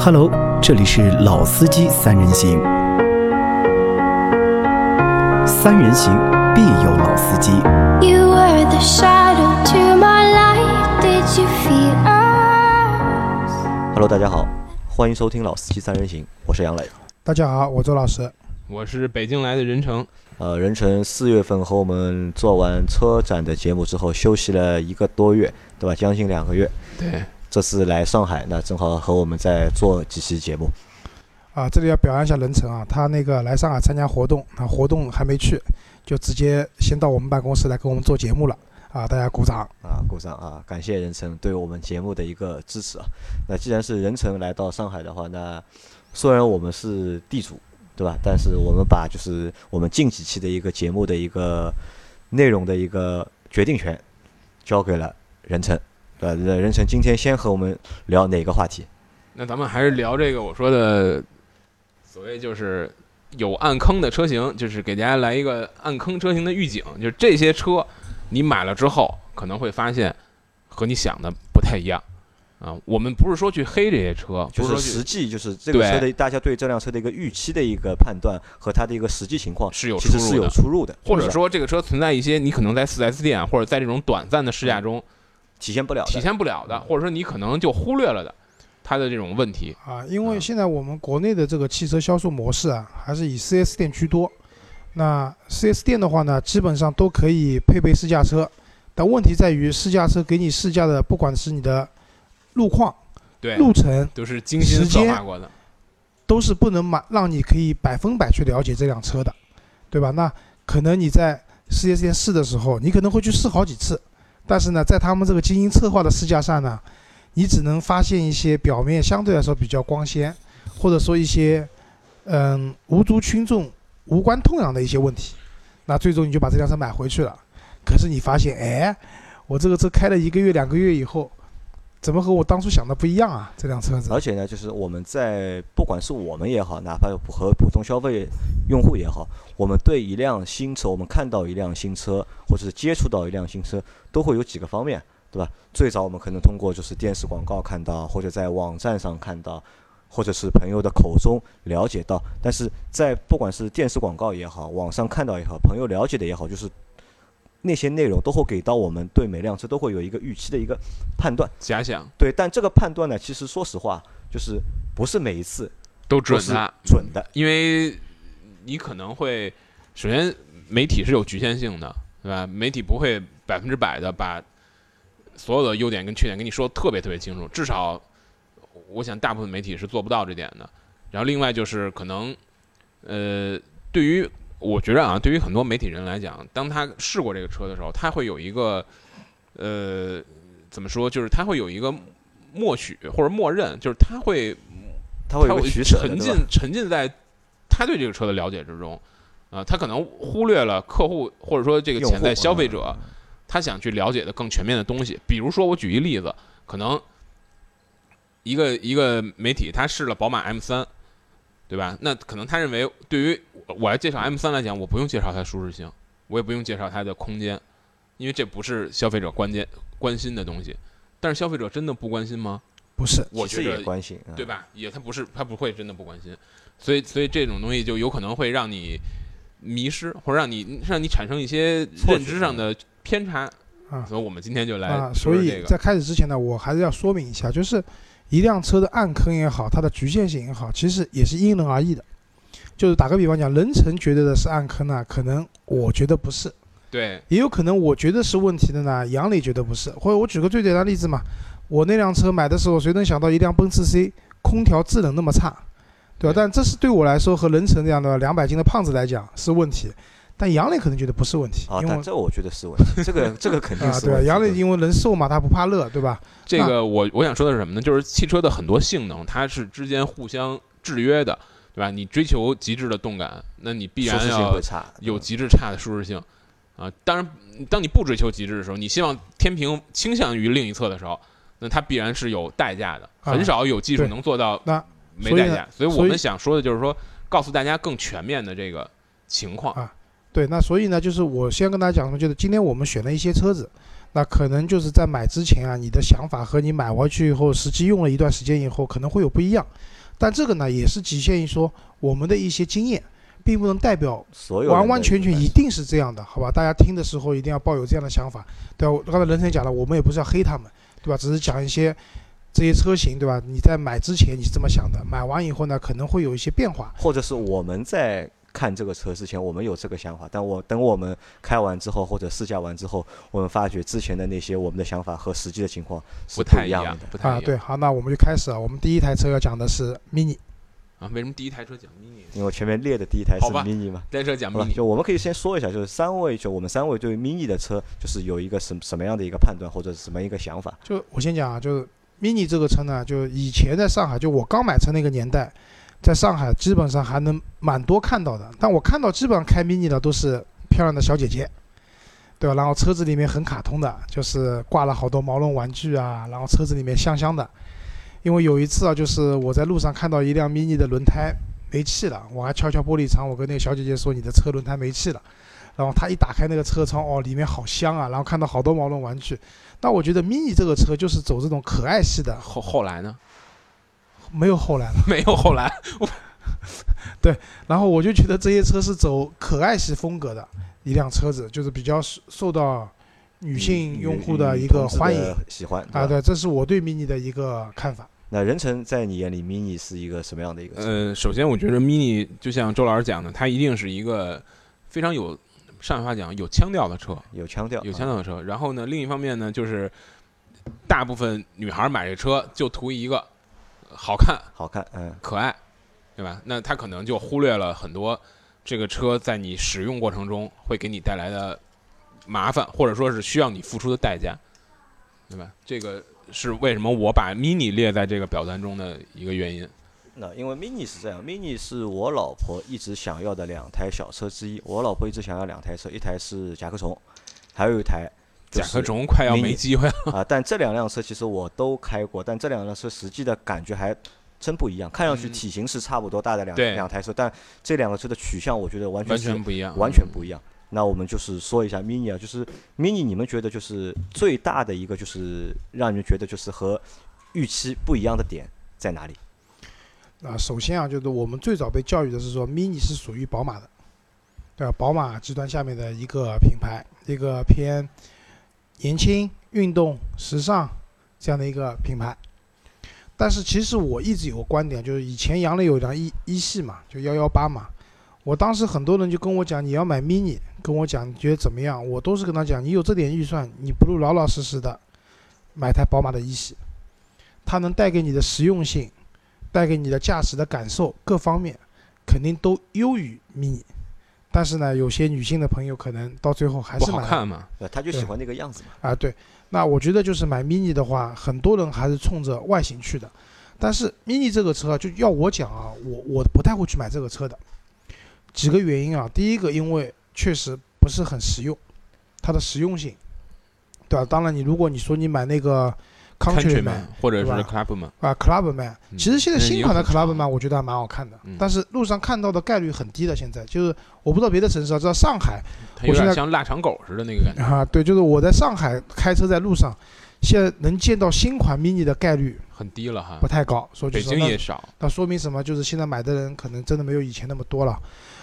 Hello，这里是老司机三人行，三人行必有老司机。You were the shadow to my light. Did you feel us? Hello，大家好，欢迎收听《老司机三人行》，我是杨磊。大家好，我周老师。我是北京来的任成，呃，任成四月份和我们做完车展的节目之后，休息了一个多月，对吧？将近两个月。对，这次来上海，那正好和我们再做几期节目。啊，这里要表扬一下任成啊，他那个来上海参加活动，啊，活动还没去，就直接先到我们办公室来跟我们做节目了。啊，大家鼓掌。啊，鼓掌啊！感谢任成对我们节目的一个支持啊。那既然是任成来到上海的话，那虽然我们是地主，对吧？但是我们把就是我们近几期的一个节目的一个内容的一个决定权交给了任成，对吧？那任晨今天先和我们聊哪个话题？那咱们还是聊这个我说的，所谓就是有暗坑的车型，就是给大家来一个暗坑车型的预警，就是这些车你买了之后可能会发现和你想的不太一样啊。我们不是说去黑这些车，就不是说实际就是这个车的大家对这辆车的一个预期的一个判断和它的一个实际情况是有其实是有出入的出入的，或者说这个车存在一些你可能在 4S 店或者在这种短暂的试驾中体现不了的。体现不了的，或者说你可能就忽略了的它的这种问题。啊，因为现在我们国内的这个汽车销售模式啊，还是以 4S 店居多。那 4S 店的话呢，基本上都可以配备试驾车，但问题在于试驾车给你试驾的，不管是你的路况、对，路程，都是精心策划过的。都是不能满让你可以百分百去了解这辆车的，对吧？那可能你在 4S 店试的时候，你可能会去试好几次，但是呢，在他们这个精心策划的试驾上呢，你只能发现一些表面相对来说比较光鲜，或者说一些嗯无足轻重、无关痛痒的一些问题，那最终你就把这辆车买回去了。可是你发现，哎，我这个车开了一个月、两个月以后，怎么和我当初想的不一样啊？这辆车子而且呢，就是我们在不管是我们也好，哪怕和普通消费用户也好，我们对一辆新车，我们看到一辆新车，或者是接触到一辆新车，都会有几个方面，对吧？最早我们可能通过就是电视广告看到，或者在网站上看到，或者是朋友的口中了解到。但是在不管是电视广告也好，网上看到也好，朋友了解的也好，就是那些内容都会给到我们对每辆车都会有一个预期的一个判断。假想对，但这个判断呢，其实说实话，就是不是每一次都准的，准的。因为你可能会，首先媒体是有局限性的，对吧？媒体不会百分之百的把所有的优点跟缺点跟你说得特别特别清楚，至少我想大部分媒体是做不到这点的。然后另外就是可能，呃，对于我觉得啊，对于很多媒体人来讲，当他试过这个车的时候，他会有一个，呃，怎么说？就是他会有一个默许或者默认，就是他会他会沉浸？沉浸在他对这个车的了解之中，啊、他可能忽略了客户或者说这个潜在消费嗯者他想去了解的更全面的东西。比如说，我举一例子，可能一个一个媒体他试了宝马 M 三，对吧？那可能他认为，对于我来介绍 M 三来讲，我不用介绍它的舒适性，我也不用介绍它的空间，因为这不是消费者关键关心的东西。但是消费者真的不关心吗？不是其实我觉得也关心，嗯对？吧？也他不是他不会真的不关心，所以所以这种东西就有可能会让你迷失，或者让你让你产生一些认知上的偏差。啊所以我们今天就来啊，所说说这个。以在开始之前呢，我还是要说明一下，就是一辆车的暗坑也好，它的局限性也好，其实也是因人而异的。就是打个比方讲，任成觉得的是暗坑呢，可能我觉得不是，对也有可能我觉得是问题的呢，杨磊觉得不是。或者我举个最简单的例子嘛，我那辆车买的时候，谁能想到一辆奔驰 C 空调制冷那么差，对吧？对但这是对我来说和任成这样的两百斤的胖子来讲是问题，但杨磊可能觉得不是问题，啊，因为但这我觉得是问题，这个这个肯定啊，对吧？是问题。杨磊因为人瘦嘛，他不怕热，对吧？这个我我想说的是什么呢？就是汽车的很多性能，它是之间互相制约的，对吧？你追求极致的动感，那你必然适性要会差，有嗯极致差的舒适性啊。当然，当你不追求极致的时候，你希望天平倾向于另一侧的时候，那它必然是有代价的。啊很少有技术对能做到那所以呢没代价，所以我所以们想说的就是说，告诉大家更全面的这个情况。啊对，那所以呢，就是我先跟大家讲的，就是今天我们选了一些车子，那可能就是在买之前啊，你的想法和你买回去以后，实际用了一段时间以后，可能会有不一样。但这个呢，也是局限于说我们的一些经验，并不能代表所有完完全全一定是这样的，好吧？大家听的时候一定要抱有这样的想法，对吧？我刚才任晨讲了，我们也不是要黑他们，对吧？只是讲一些这些车型，对吧？你在买之前你是这么想的，买完以后呢，可能会有一些变化。或者是我们在看这个车之前，我们有这个想法，但我等我们开完之后或者试驾完之后，我们发觉之前的那些我们的想法和实际的情况是不太一样的。啊，不太一样对，好，那我们就开始啊。我们第一台车要讲的是 mini，啊。为什么第一台车讲 mini，因为我前面列的第一台是 mini 嘛。单车讲，mini？就我们可以先说一下，就是三位，就我们三位对 mini 的车，就是有一个什什么样的一个判断，或者是什么一个想法？就我先讲啊，就是 mini 这个车呢，就以前在上海，就我刚买车那个年代，在上海基本上还能蛮多看到的。但我看到基本上开 mini 的都是漂亮的小姐姐，对吧？然后车子里面很卡通的，就是挂了好多毛绒玩具啊，然后车子里面香香的。因为有一次啊，就是我在路上看到一辆 mini 的轮胎没气了，我还敲敲玻璃窗，我跟那个小姐姐说：“你的车轮胎没气了。”然后她一打开那个车窗，哦，里面好香啊，然后看到好多毛绒玩具。那我觉得 mini 这个车就是走这种可爱系的，后后来呢？没有后来了。没有后来，对然后我就觉得这些车是走可爱系风格的一辆车子，就是比较受受到女性用户的一个欢迎喜欢啊。对这是我对 mini 的一个看法。那任成在你眼里，mini 是一个什么样的一个？呃，首先我觉得 mini 就像周老师讲的，它一定是一个非常有上海话讲有腔调的车，有腔调，有腔啊调的车。然后呢，另一方面呢，就是大部分女孩买这车就图一个好看、好看，嗯，可爱，对吧？那他可能就忽略了很多这个车在你使用过程中会给你带来的麻烦，或者说是需要你付出的代价，对吧？这个是为什么我把 mini 列在这个表单中的一个原因。那因为 mini 是这样，mini 是我老婆一直想要的两台小车之一。我老婆一直想要两台车，一台是甲壳虫，还有一台就甲是壳虫快要没机会了，啊。但这两辆车其实我都开过，但这两辆车实际的感觉还真不一样。看上去嗯体型是差不多大的两对两台车，但这两个车的取向我觉得完全完全不一样，完全不一样。那我们就是说一下 mini 啊，就是 mini，你们觉得就是最大的一个就是让你们觉得就是和预期不一样的点在哪里？啊，首先啊，就是我们最早被教育的是说，mini 是属于宝马的，对吧？宝马集团下面的一个品牌，一个偏年轻、运动、时尚这样的一个品牌。但是其实我一直有个观点，就是以前杨磊有一辆一一系嘛，就幺幺八嘛，我当时很多人就跟我讲你要买 mini，跟我讲你觉得怎么样？我都是跟他讲，你有这点预算，你不如老老实实的买台宝马的一系，它能带给你的实用性。带给你的驾驶的感受各方面，肯定都优于 mini。但是呢，有些女性的朋友可能到最后还不是买了好看嘛。呃，他就喜欢那个样子嘛。啊。对，那我觉得就是买 mini 的话，很多人还是冲着外形去的。但是 mini 这个车啊就要我讲啊，我我不太会去买这个车的。几个原因啊，第一个因为确实不是很实用，它的实用性，对吧？当然，你如果你说你买那个 Countryman 或者是 Clubman，啊，Clubman，嗯其实现在新款的 Clubman 我觉得还蛮好看的嗯，但是路上看到的概率很低的。现在就是我不知道别的城市啊，知道上海我现在点像腊肠狗似的那个感觉。啊，对，就是我在上海开车在路上，现在能见到新款 mini 的概率很低了哈不。太高。说句北实话，那京也少，那说明什么？就是现在买的人可能真的没有以前那么多了。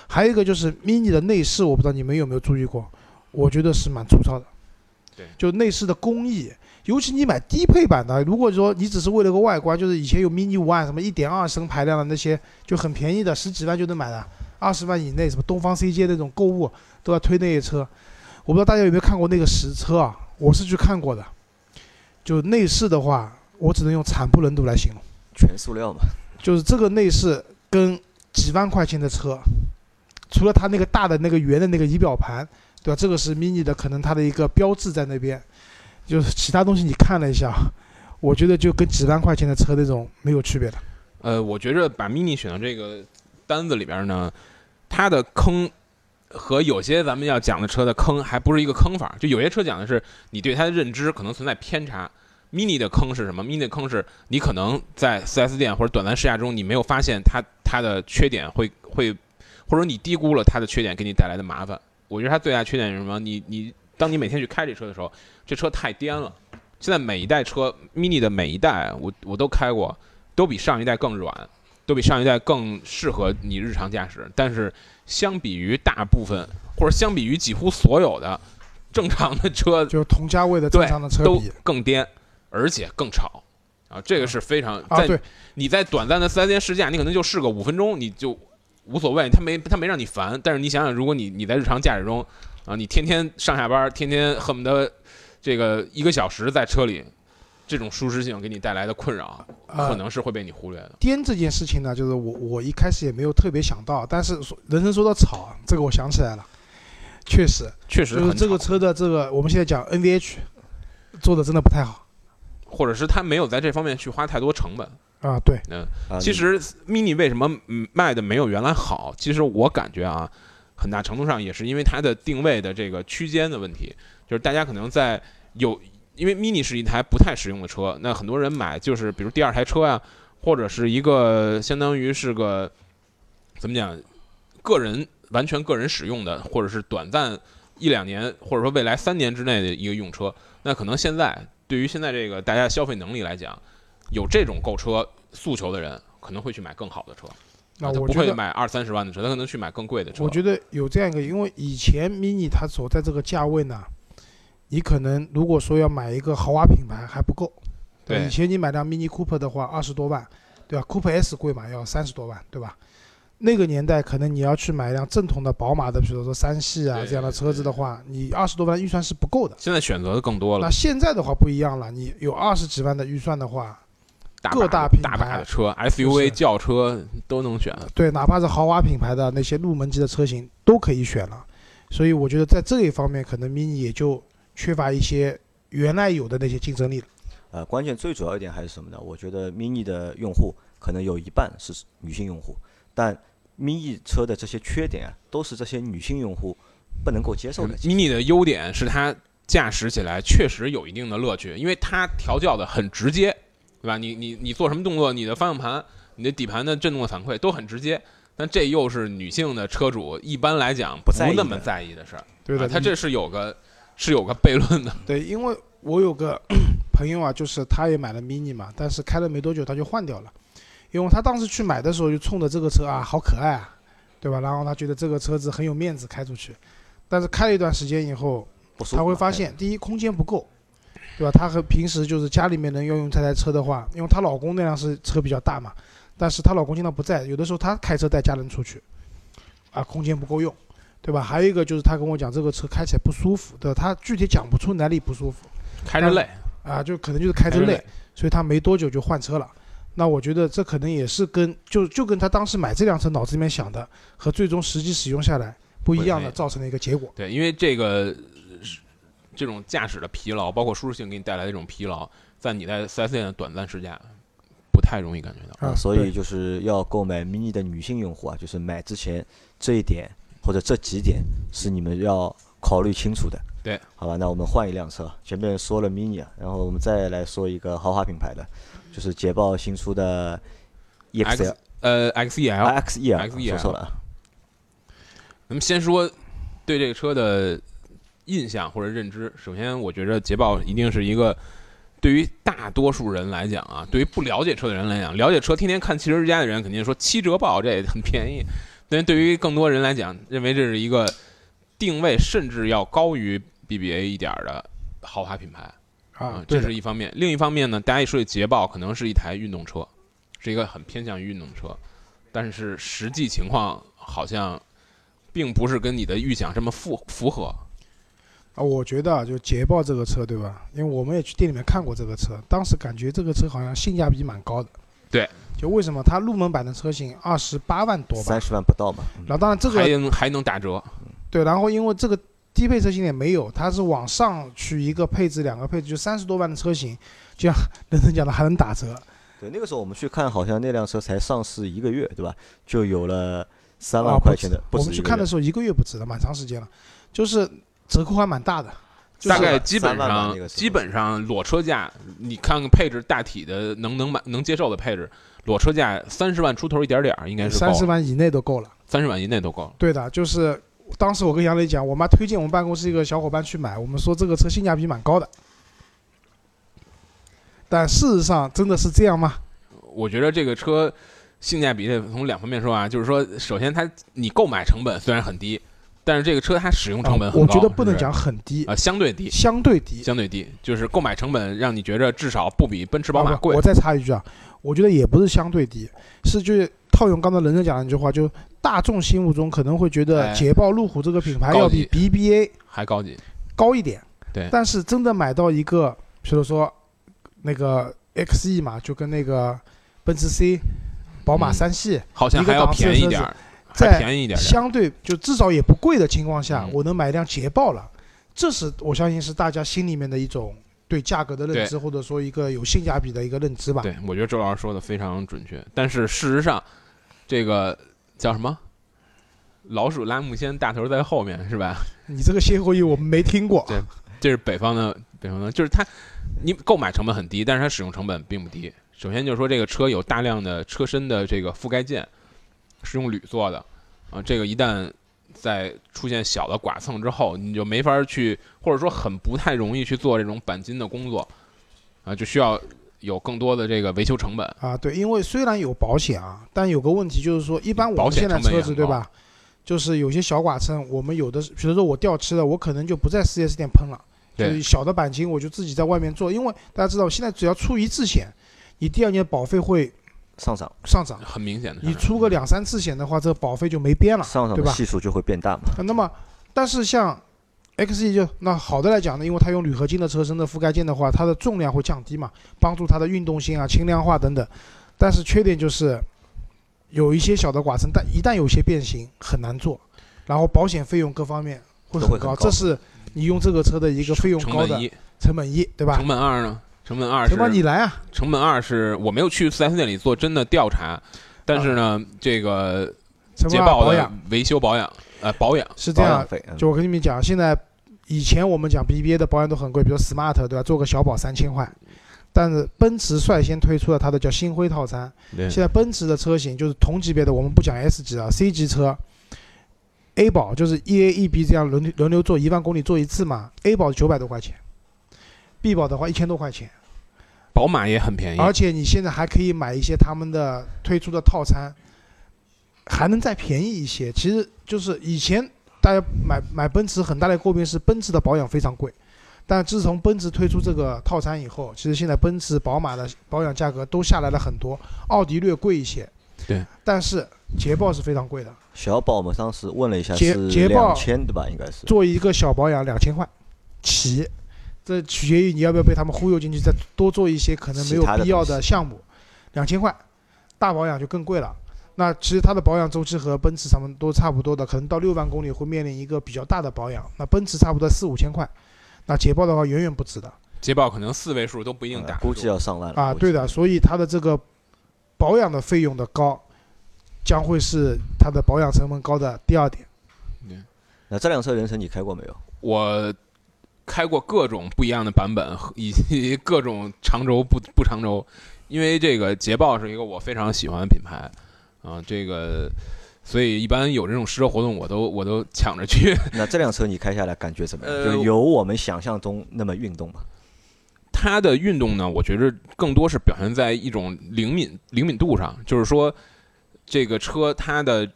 还有一个就是 mini 的内饰，我不知道你们有没有注意过，我觉得是蛮粗糙的。对就内饰的工艺，尤其你买低配版的，如果说你只是为了个外观，就是以前有 mini one 什么一点二升排量的那些，就很便宜的，十几万就能买的，二十万以内，什么东方 CJ 那种购物都要推那些车。我不知道大家有没有看过那个实车啊？我是去看过的。就内饰的话，我只能用惨不忍睹来形容。全塑料嘛，就是这个内饰跟几万块钱的车，除了它那个大的那个圆的那个仪表盘，对吧？这个是 mini 的，可能它的一个标志在那边。就是其他东西你看了一下，我觉得就跟几万块钱的车那种没有区别的。呃，我觉着把 mini 选到这个单子里边呢，它的坑和有些咱们要讲的车的坑还不是一个坑法。就有些车讲的是你对它的认知可能存在偏差。mini 的坑是什么？mini 的坑是你可能在 4S 店或者短暂试驾中，你没有发现它它的缺点会会，或者你低估了它的缺点给你带来的麻烦。我觉得它最大缺点是什么？你你当你每天去开这车的时候，这车太颠了。现在每一代车，mini 的每一代，我我都开过，都比上一代更软，都比上一代更适合你日常驾驶。但是相比于大部分，或者相比于几乎所有的正常的车，就是同价位的正对常的车都更颠，而且更吵啊！这个是非常啊，在对，你在短暂的四 S 店试驾，你可能就试个五分钟，你就无所谓，他没他没让你烦。但是你想想，如果你你在日常驾驶中啊，你天天上下班，天天恨不得这个一个小时在车里，这种舒适性给你带来的困扰，啊可能是会被你忽略的。颠这件事情呢，就是我我一开始也没有特别想到，但是说人生说到吵，这个我想起来了，确实确实就是这个车的这个我们现在讲 NVH 做的真的不太好或者是他没有在这方面去花太多成本。啊，对，嗯其实 mini 为什么嗯卖的没有原来好？其实我感觉啊，很大程度上也是因为它的定位的这个区间的问题，就是大家可能在有，因为 mini 是一台不太实用的车，那很多人买就是比如第二台车呀、或者是一个相当于是个怎么讲，个人完全个人使用的，或者是短暂一两年，或者说未来三年之内的一个用车，那可能现在对于现在这个大家消费能力来讲，有这种购车诉求的人，可能会去买更好的车，那我不会买二三十万的车，他可能去买更贵的车。我觉得有这样一个，因为以前 mini 它所在这个价位呢，你可能如果说要买一个豪华品牌还不够，对以前你买辆 mini Cooper 的话二十多万，对吧？Cooper S 贵嘛，要三十多万，对吧？那个年代可能你要去买一辆正统的宝马的，比如说三系啊这样的车子的话，你二十多万预算是不够的。现在选择的更多了那，现在的话不一样了，你有二十几万的预算的话，大各大品大把牌的车，SUV、轿车都能选。对，哪怕是豪华品牌的那些入门级的车型都可以选了。所以我觉得在这一方面，可能 mini 也就缺乏一些原来有的那些竞争力了。呃，关键最主要一点还是什么呢？我觉得 mini 的用户可能有一半是女性用户，但 mini 车的这些缺点啊，都是这些女性用户不能够接受的。mini 的优点是它驾驶起来确实有一定的乐趣，因为它调教的很直接，对吧？你你你做什么动作，你的方向盘、你的底盘的震动的反馈都很直接。但这又是女性的车主一般来讲不那么在意的事儿，对的，啊，它这是有个是有个悖论的。对，因为我有个 朋友啊，就是他也买了 mini 嘛，但是开了没多久他就换掉了，因为他当时去买的时候就冲着这个车啊，好可爱啊，对吧？然后他觉得这个车子很有面子开出去，但是开了一段时间以后，他会发现，第一空间不够，对吧？她和平时就是家里面人要用这台车的话，因为她老公那辆是车比较大嘛，但是她老公经常不在，有的时候她开车带家人出去，啊，空间不够用，对吧？还有一个就是她跟我讲这个车开起来不舒服，对吧？他具体讲不出哪里不舒服开着累，啊，就可能就是开着累所以她没多久就换车了。那我觉得这可能也是跟就就跟她当时买这辆车脑子里面想的和最终实际使用下来不一样的，造成的一个结果。对，因为这个是这种驾驶的疲劳，包括舒适性给你带来的这种疲劳，在你在 4S 店的短暂试驾不太容易感觉到。啊所以就是要购买 mini 的女性用户啊，就是买之前这一点或者这几点是你们要考虑清楚的。对，好吧，那我们换一辆车，前面说了 mini 啊，然后我们再来说一个豪华品牌的，就是捷豹新出的 EXL 呃 XEL、啊、XEL XEL 说错了啊，咱们先说对这个车的印象或者认知。首先，我觉着捷豹一定是一个对于大多数人来讲啊，对于不了解车的人来讲，了解车天天看汽车之家的人肯定说七折豹这也很便宜，但对于更多人来讲，认为这是一个定位甚至要高于 BBA 一点儿的豪华品牌。啊，这是一方面。另一方面呢，大家一说起捷豹，可能是一台运动车，是一个很偏向于运动车，但是实际情况好像并不是跟你的预想这么符符合。啊，我觉得啊，就捷豹这个车，对吧？因为我们也去店里面看过这个车，当时感觉这个车好像性价比蛮高的。对，就为什么它入门版的车型二十八万多吧三，十万不到嘛。嗯然后当然这个还能还能打折，对，然后因为这个低配车型也没有，它是往上去一个配置、两个配置，就三十多万的车型，就像人生讲的还能打折。对，那个时候我们去看，好像那辆车才上市一个月，对吧？就有了三万块钱的，不我们去看的时候一个月不止了，蛮长时间了，就是折扣还蛮大的。就是大概基本3万吧上基本上裸车价，你看看配置大体的能能买能接受的配置，裸车价三十万出头一点点儿应该是三十万万以内都够了。三十万以内都够了。对的，就是当时我跟杨磊讲，我妈推荐我们办公室一个小伙伴去买，我们说这个车性价比蛮高的。但事实上真的是这样吗？我觉得这个车性价比得从两方面说啊，就是说，首先它你购买成本虽然很低，但是这个车它使用成本啊很高，我觉得不能讲很低啊、，相对低，相对低。相对低，就是购买成本让你觉着至少不比奔驰、宝马贵啊我。再插一句啊，我觉得也不是相对低，是就是套用刚才人人讲的那句话，就大众心目中可能会觉得哎捷豹、路虎这个品牌要比 BBA 还高级，高一点。对但是真的买到一个，比如说那个 XE 嘛，就跟那个奔驰 C、宝马嗯三系，好像还要便宜点在便宜一点。相对就至少也不贵的情况下，嗯我能买一辆捷豹了，这是我相信是大家心里面的一种对价格的认知，或者说一个有性价比的一个认知吧。对，我觉得周老师说的非常准确。但是事实上，这个叫什么？老鼠拉木仙，大头在后面，是吧？你这个歇后语我们没听过。对这是北方的，北方的，就是它，你购买成本很低，但是它使用成本并不低。首先就是说，这个车有大量的车身的这个覆盖件是用铝做的，啊，这个一旦在出现小的剐蹭之后，你就没法去，或者说很不太容易去做这种钣金的工作，啊，就需要有更多的这个维修成本。啊，对，因为虽然有保险啊，但有个问题就是说，一般我们现在车子对吧，就是有些小剐蹭，我们有的，比如说我掉漆了，我可能就不在四 S 店喷了，就对是小的钣金我就自己在外面做，因为大家知道现在只要出一次险，你第二年保费会上涨，上涨，很明显的，你出个两三次险的话，这个保费就没边了，上涨对吧？系数就会变大嘛。那么，但是像 XE 就那好的来讲呢，因为它用铝合金的车身的覆盖件的话，它的重量会降低嘛，帮助它的运动性啊、轻量化等等。但是缺点就是有一些小的剐蹭，但一旦有些变形很难做，然后保险费用各方面会很高，很高这是你用这个车的一个费用高的成本一，成本一，对吧成？本二呢？成本二是你来啊，成本二是我没有去四 S 店里做真的调查，但是呢，这个成捷豹的本二保养。维修保养，呃，保养。是这样就我跟你们讲，现在以前我们讲 BBA 的保养都很贵，比如 Smart 对吧？做个小保三千块，但是奔驰率先推出了它的叫星辉套餐。现在奔驰的车型就是同级别的，我们不讲 S 级啊，C 级车，A 保就是 E A E B 这样轮流轮流做，一万公里做一次嘛，A 保九百多块钱，B 保的话一千多块钱，宝马也很便宜，而且你现在还可以买一些他们的推出的套餐，还能再便宜一些。其实就是以前大家买买奔驰很大的诟病是奔驰的保养非常贵，但自从奔驰推出这个套餐以后，其实现在奔驰、宝马的保养价格都下来了很多，奥迪略贵一些。对，但是捷豹是非常贵的，小宝我们当时问了一下捷是捷豹两千对吧？应该是。做一个小保养两千块起，这取决于你要不要被他们忽悠进去，再多做一些可能没有必要的项目，两千块，大保养就更贵了。那其实它的保养周期和奔驰他们都差不多的，可能到六万公里会面临一个比较大的保养。那奔驰差不多四五千块，那捷豹的话远远不止的捷豹可能四位数都不一定打估计要上万了啊。对的，所以它的这个保养的费用的高，将会是它的保养成本高的第二点。嗯那这辆车人生你开过没有？我开过各种不一样的版本，以及各种长轴不不长轴，因为这个捷豹是一个我非常喜欢的品牌啊，这个所以一般有这种试车活动，我都我都抢着去。那这辆车你开下来感觉怎么样？呃就有我们想象中那么运动吗？它的运动呢，我觉着更多是表现在一种灵敏灵敏度上，就是说这个车它的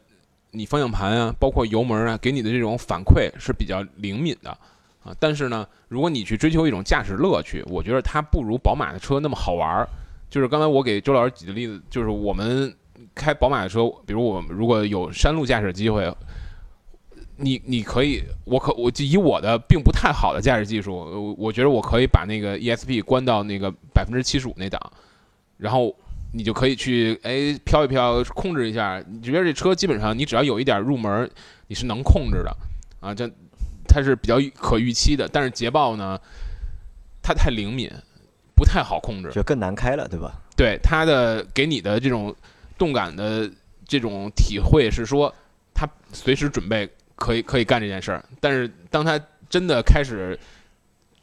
你方向盘啊，包括油门啊，给你的这种反馈是比较灵敏的啊。但是呢，如果你去追求一种驾驶乐趣，我觉得它不如宝马的车那么好玩儿。就是刚才我给周老师举的例子，就是我们开宝马的车，比如我们如果有山路驾驶机会，你你可以，我可我就以我的并不太好的驾驶技术，呃我觉得我可以把那个 ESP 关到那个百分之七十五那档，然后你就可以去哎飘一飘，控制一下。你觉得这车基本上你只要有一点入门，你是能控制的啊，这它是比较可预期的。但是捷豹呢，它太灵敏，不太好控制。就更难开了，对吧？对它的给你的这种动感的这种体会是说，它随时准备可以可以干这件事儿，但是当它真的开始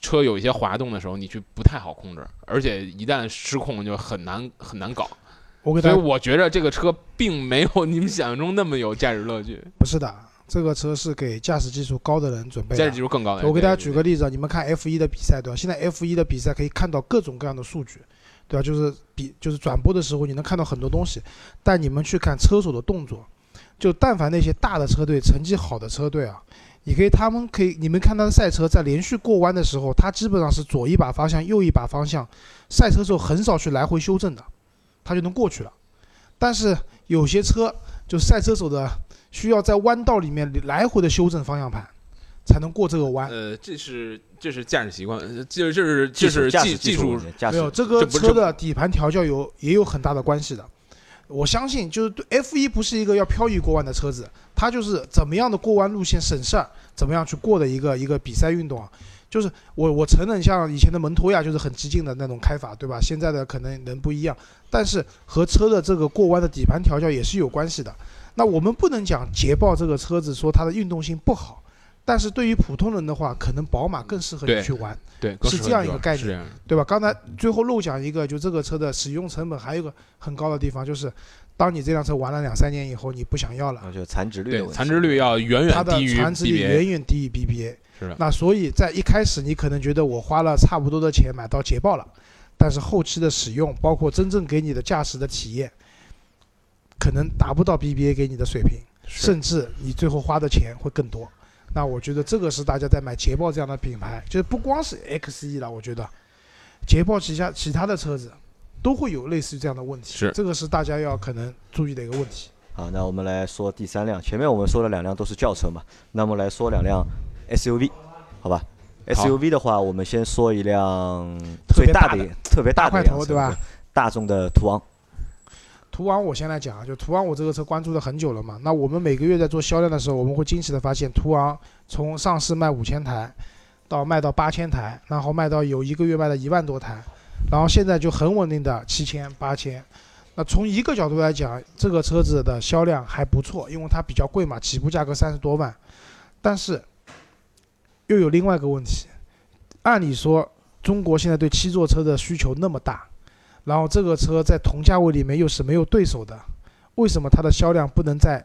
车有一些滑动的时候，你去不太好控制，而且一旦失控就很难很难搞。我给大所以我觉得这个车并没有你们想象中那么有驾驶乐趣。不是的，这个车是给驾驶技术高的人准备驾驶的。技术更高的。我给大家举个例子啊，你们看 F 一的比赛对吧？现在 F 一的比赛可以看到各种各样的数据，对吧？就是比就是转播的时候你能看到很多东西，但你们去看车手的动作，就但凡那些大的车队成绩好的车队啊，你可以他们可以你们看他的赛车在连续过弯的时候，他基本上是左一把方向右一把方向，赛车手很少去来回修正的，他就能过去了。但是有些车就赛车手的需要在弯道里面来回的修正方向盘，才能过这个弯。呃，这是这是驾驶习惯，呃这这是这是技驾驶技术技术没有这个车的底盘调教有也有很大的关系的。我相信，就是对 F 一不是一个要漂移过弯的车子，它就是怎么样的过弯路线省事儿，怎么样去过的一个一个比赛运动啊。就是我我承认，像以前的蒙托亚就是很激进的那种开法，对吧？现在的可能能不一样，但是和车的这个过弯的底盘调教也是有关系的。那我们不能讲捷豹这个车子说它的运动性不好，但是对于普通人的话，可能宝马更适合你去玩。对，更是这样一个概念对吧？刚才最后漏讲一个，就这个车的使用成本还有一个很高的地方，就是当你这辆车玩了两三年以后，你不想要了，啊，就残值率对残值率要远它的远低于传值率 BBA，远远低于 BBA。是的，那所以在一开始你可能觉得我花了差不多的钱买到捷豹了，但是后期的使用，包括真正给你的驾驶的体验，可能达不到 BBA 给你的水平，甚至你最后花的钱会更多。那我觉得这个是大家在买捷豹这样的品牌，就是不光是 XE 了，我觉得捷豹旗下其他的车子都会有类似于这样的问题。是这个是大家要可能注意的一个问题。好，那我们来说第三辆。前面我们说了两辆都是轿车嘛，那么来说两辆 SUV，好吧？SUV 的话，我们先说一辆特别大的最大的特别大的对吧？大众的途昂，途昂我先来讲啊，就途昂我这个车关注了很久了嘛。那我们每个月在做销量的时候，我们会惊喜的发现，途昂从上市卖五千台，到卖到八千台，然后卖到有一个月卖了一万多台，然后现在就很稳定的七千、八千。那从一个角度来讲，这个车子的销量还不错，因为它比较贵嘛，起步价格三十多万。但是又有另外一个问题，按理说中国现在对七座车的需求那么大，然后这个车在同价位里面又是没有对手的，为什么它的销量不能再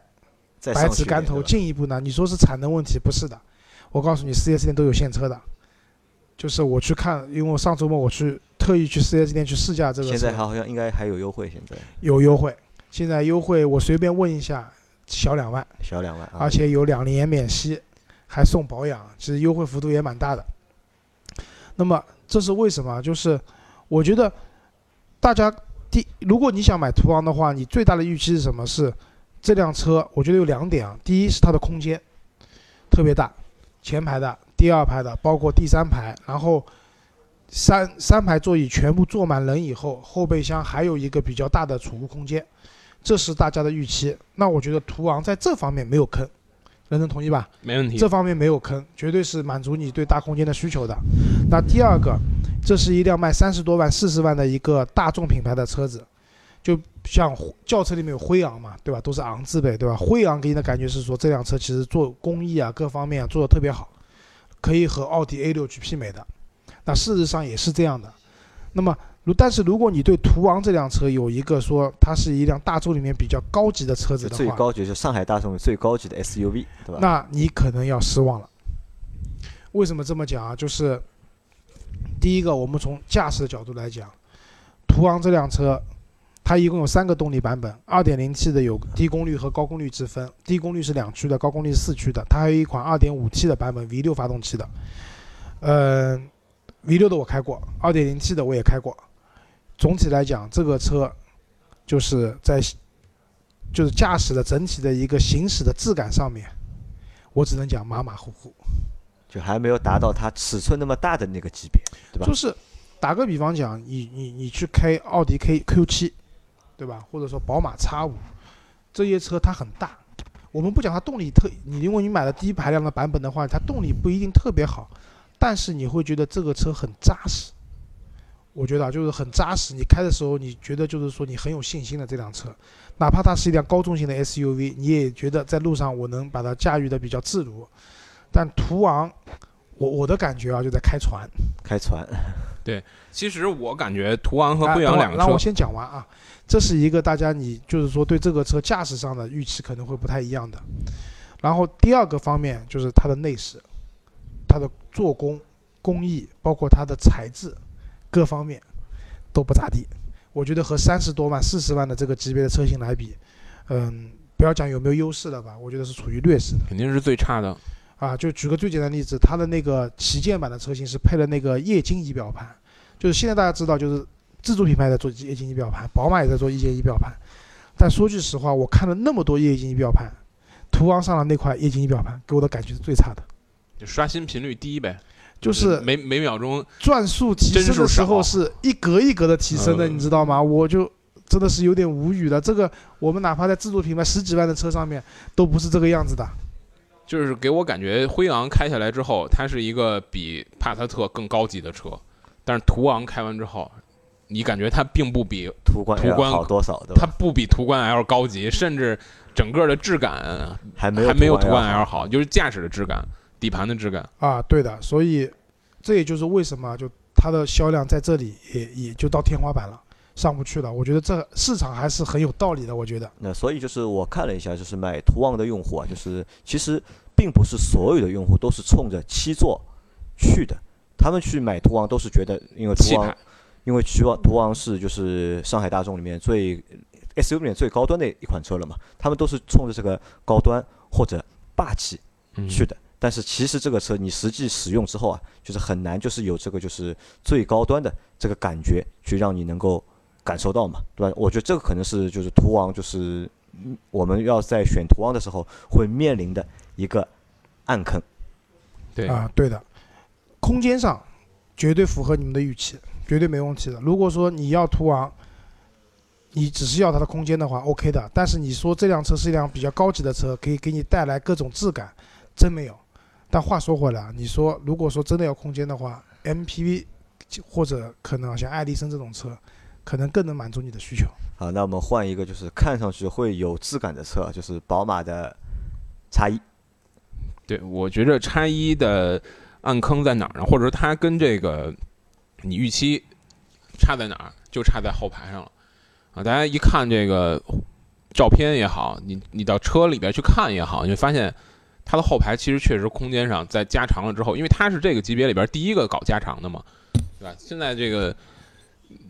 再百尺竿头进一步呢？你说是产能问题，不是的。我告诉你四 S 店都有现车的，就是我去看，因为我上周末我去特意去四 S 店去试驾这个车，现在好像应该还有优惠，现在有优惠。现在优惠我随便问一下，小两万，小两万啊而。且有两年免息，还送保养，其实优惠幅度也蛮大的。那么这是为什么？就是我觉得大家第，如果你想买途昂的话，你最大的预期是什么？是这辆车，我觉得有两点啊。第一是它的空间特别大，前排的、第二排的，包括第三排，然后三三排座椅全部坐满人以后，后备箱还有一个比较大的储物空间，这是大家的预期。那我觉得途昂在这方面没有坑，人能同意吧？没问题这。方面没有坑，绝对是满足你对大空间的需求的。那第二个，这是一辆卖三十多万、四十万的一个大众品牌的车子，就像轿车里面有辉昂嘛，对吧？都是昂字辈，对吧？辉昂给你的感觉是说这辆车其实做工艺啊各方面啊做的特别好，可以和奥迪 A 六去媲美的。那事实上也是这样的。那么，如但是如果你对途昂这辆车有一个说它是一辆大众里面比较高级的车子的话，最高级就是上海大众最高级的 SUV，对吧？那你可能要失望了。为什么这么讲啊？就是第一个，我们从驾驶的角度来讲，途昂这辆车，它一共有三个动力版本，2.0T 的有低功率和高功率之分，低功率是两驱的，高功率是四驱的。它还有一款 2.5T 的版本，V6 发动机的。嗯、v 6的我开过，2.0T 的我也开过。总体来讲，这个车就是在就是驾驶的整体的一个行驶的质感上面，我只能讲马马虎虎。就还没有达到它尺寸那么大的那个级别，对吧就？是打个比方讲，你你你去开奥迪 K Q 七，对吧？或者说宝马 X 五，这些车它很大。我们不讲它动力特，你因为你买了低排量的版本的话，它动力不一定特别好，但是你会觉得这个车很扎实。我觉得啊，就是很扎实。你开的时候，你觉得就是说你很有信心的这辆车，哪怕它是一辆高重型的 SUV，你也觉得在路上我能把它驾驭的比较自如。但途昂，我我的感觉啊，就在开船。开船，对其实我感觉途昂和啊辉昂两个车，等会儿让我先讲完啊。这是一个大家你就是说对这个车驾驶上的预期可能会不太一样的。然后第二个方面就是它的内饰，它的做工、工艺，包括它的材质，各方面都不咋地。我觉得和三十多万、四十万的这个级别的车型来比，嗯，不要讲有没有优势了吧，我觉得是处于劣势的。肯定是最差的。啊，就举个最简单的例子，它的那个旗舰版的车型是配了那个液晶仪表盘，就是现在大家知道，就是自主品牌在做液晶仪表盘，宝马也在做液晶仪表盘。但说句实话，我看了那么多液晶仪表盘，途昂上的那块液晶仪表盘给我的感觉是最差的，就刷新频率低呗，就是每每秒钟转速提升的时候是一格一格的提升的，嗯你知道吗？我就真的是有点无语了。这个我们哪怕在自主品牌十几万的车上面，都不是这个样子的。就是给我感觉，辉昂开下来之后，它是一个比帕萨特更高级的车，但是途昂开完之后，你感觉它并不比途观途 L 观好多少，它？不比途观 L 高级，甚至整个的质感还没有还没有途观 L 好，就是驾驶的质感、底盘的质感。啊，对的，所以这也就是为什么就它的销量在这里也也就到天花板了，上不去了。我觉得这市场还是很有道理的。我觉得那所以就是我看了一下，就是买途昂的用户啊，就是其实并不是所有的用户都是冲着七座去的，他们去买途昂都是觉得，因为途昂，因为途昂途昂是就是上海大众里面最 SUV 里面最高端的一款车了嘛，他们都是冲着这个高端或者霸气嗯去的。但是其实这个车你实际使用之后啊，就是很难就是有这个就是最高端的这个感觉去让你能够感受到嘛，对吧？我觉得这个可能是就是途昂就是嗯我们要在选途昂的时候会面临的一个暗坑。对，啊，对的，空间上绝对符合你们的预期，绝对没问题的。如果说你要途昂，你只是要它的空间的话，OK 的。但是你说这辆车是一辆比较高级的车，可以给你带来各种质感，真没有。但话说回来啊，你说如果说真的要空间的话，MPV 或者可能像爱丽绅这种车，可能更能满足你的需求。好，那我们换一个就是看上去会有质感的车，就是宝马的叉一。对，我觉着叉一的暗坑在哪儿呢？或者说它跟这个你预期差在哪儿？就差在后排上了啊！大家一看这个照片也好，你你到车里边去看也好，你会发现它的后排其实确实空间上在加长了之后，因为它是这个级别里边第一个搞加长的嘛，对吧？现在这个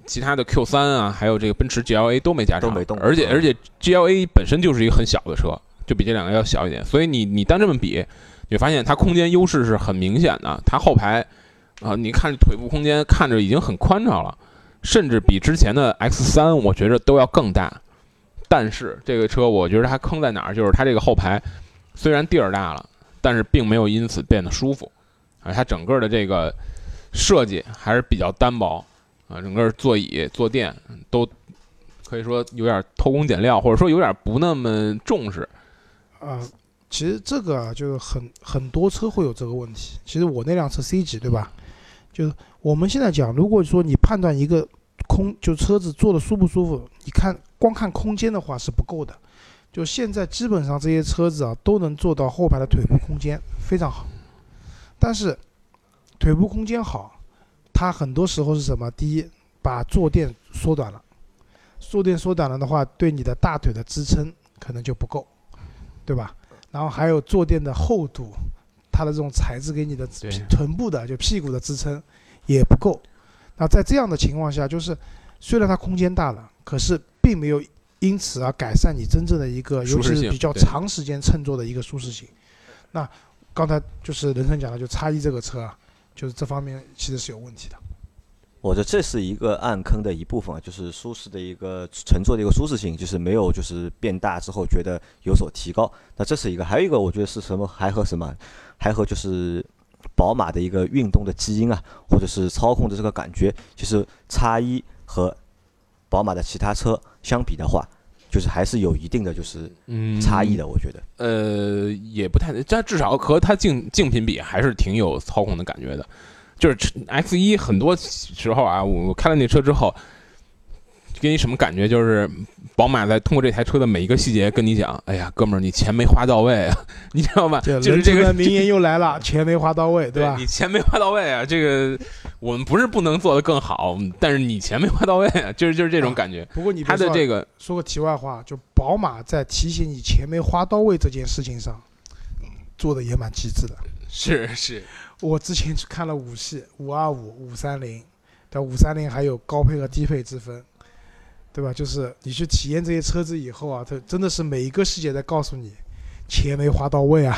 其他的 Q 三啊，还有这个奔驰 GLA 都没加长，都没动嗯而且而且 GLA 本身就是一个很小的车，就比这两个要小一点，所以你你单这么比，你会发现它空间优势是很明显的。它后排啊、你看腿部空间看着已经很宽敞了，甚至比之前的 X 三我觉着都要更大。但是这个车我觉得它坑在哪儿，就是它这个后排虽然地儿大了，但是并没有因此变得舒服，啊，它整个的这个设计还是比较单薄啊，整个座椅、坐垫都可以说有点偷工减料，或者说有点不那么重视。啊、其实这个啊，就是很很多车会有这个问题。其实我那辆车 C 级，对吧？就是我们现在讲，如果说你判断一个空就车子坐的舒不舒服，你看光看空间的话是不够的。就现在基本上这些车子啊，都能做到后排的腿部空间非常好，但是腿部空间好，它很多时候是什么？第一，把坐垫缩短了，坐垫缩短了的话，对你的大腿的支撑可能就不够。对吧？然后还有坐垫的厚度，它的这种材质给你的臀部的就屁股的支撑也不够。那在这样的情况下，就是虽然它空间大了，可是并没有因此而改善你真正的一个，尤其是比较长时间乘坐的一个舒适性。那刚才就是人生讲的，就叉一这个车啊，就是这方面其实是有问题的。我觉得这是一个暗坑的一部分，就是舒适的一个乘坐的一个舒适性，就是没有就是变大之后觉得有所提高。那这是一个，还有一个我觉得是什么？还和什么？还和就是宝马的一个运动的基因啊，或者是操控的这个感觉，就是叉一和宝马的其他车相比的话，就是还是有一定的就是嗯差异的。我觉得，呃，也不太，但至少和它竞竞品比还是挺有操控的感觉的。就是 X 一很多时候啊，我我开了那车之后，给你什么感觉？就是宝马在通过这台车的每一个细节跟你讲，哎呀，哥们儿，你钱没花到位啊，你知道吗？就就是这个名言 又来了，钱没花到位，对吧？对你钱没花到位啊，这个我们不是不能做得更好，但是你钱没花到位啊，就是就是这种感觉。不过你他的这个个说个题外话，就宝马在提醒你钱没花到位这件事情上，做的也蛮机智的。是是，我之前去看了五系、五二五、五三零，但五三零还有高配和低配之分，对吧？就是你去体验这些车子以后啊，它真的是每一个细节在告诉你，钱没花到位啊。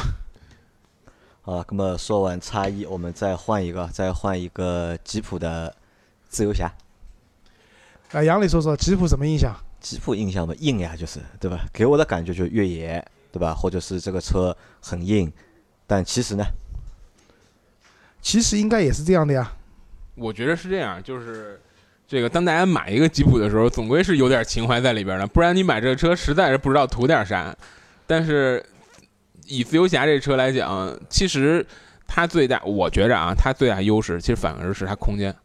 好，那么说完叉一，我们再换一个，再换一个吉普的自由侠。啊，杨磊说说吉普什么印象？吉普印象嘛，硬呀，就是对吧？给我的感觉就是越野，对吧？或者是这个车很硬，但其实呢，其实应该也是这样的呀。我觉得是这样，就是这个当大家买一个吉普的时候，总归是有点情怀在里边的，不然你买这个车实在是不知道图点啥。但是以自由侠这车来讲，其实它最大，我觉着啊，它最大优势其实反而是它空间，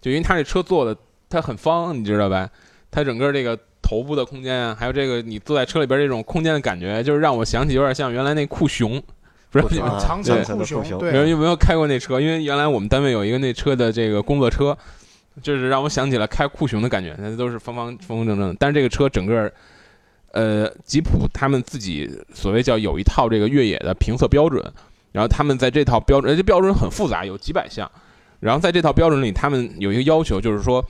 就因为它这车做的它很方，你知道吧？它整个这个头部的空间啊，还有这个你坐在车里边这种空间的感觉，就是让我想起有点像原来那酷熊，不是你们啊长对城酷熊对有人有没有开过那车？因为原来我们单位有一个那车的这个工作车，就是让我想起了开酷熊的感觉，那都是方方方方正正的。但是这个车整个，呃，吉普他们自己所谓叫有一套这个越野的评测标准，然后他们在这套标准，这标准很复杂，有几百项。然后在这套标准里，他们有一个要求，就是说，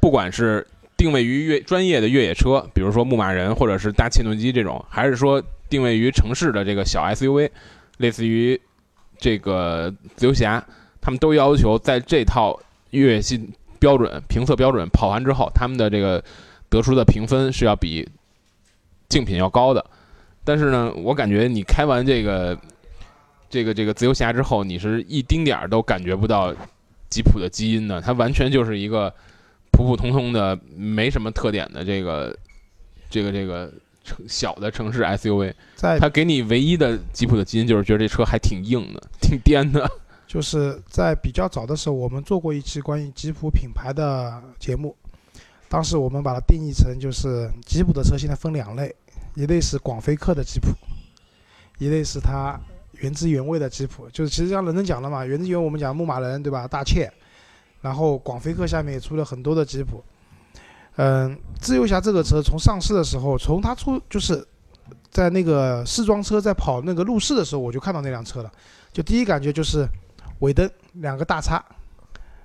不管是定位于越专业的越野车，比如说牧马人或者是大切诺基这种，还是说定位于城市的这个小 SUV，类似于这个自由侠，他们都要求在这套越野性标准评测标准跑完之后，他们的这个得出的评分是要比竞品要高的。但是呢，我感觉你开完这个这个这个自由侠之后，你是一丁点儿都感觉不到吉普的基因的，它完全就是一个普普通通的、没什么特点的这个这个这个城小的城市 SUV。它给你唯一的吉普的基因就是觉得这车还挺硬的，挺颠的。就是在比较早的时候，我们做过一期关于吉普品牌的节目，当时我们把它定义成就是吉普的车现在分两类，一类是广菲克的吉普，一类是它原汁原味的吉普。就是其实像人人讲了嘛，原汁原味我们讲牧马人对吧，大切，然后广菲克下面也出了很多的吉普。嗯，自由侠这个车从上市的时候，从它出就是在那个试装车在跑那个路试的时候，我就看到那辆车了。就第一感觉就是尾灯两个大叉，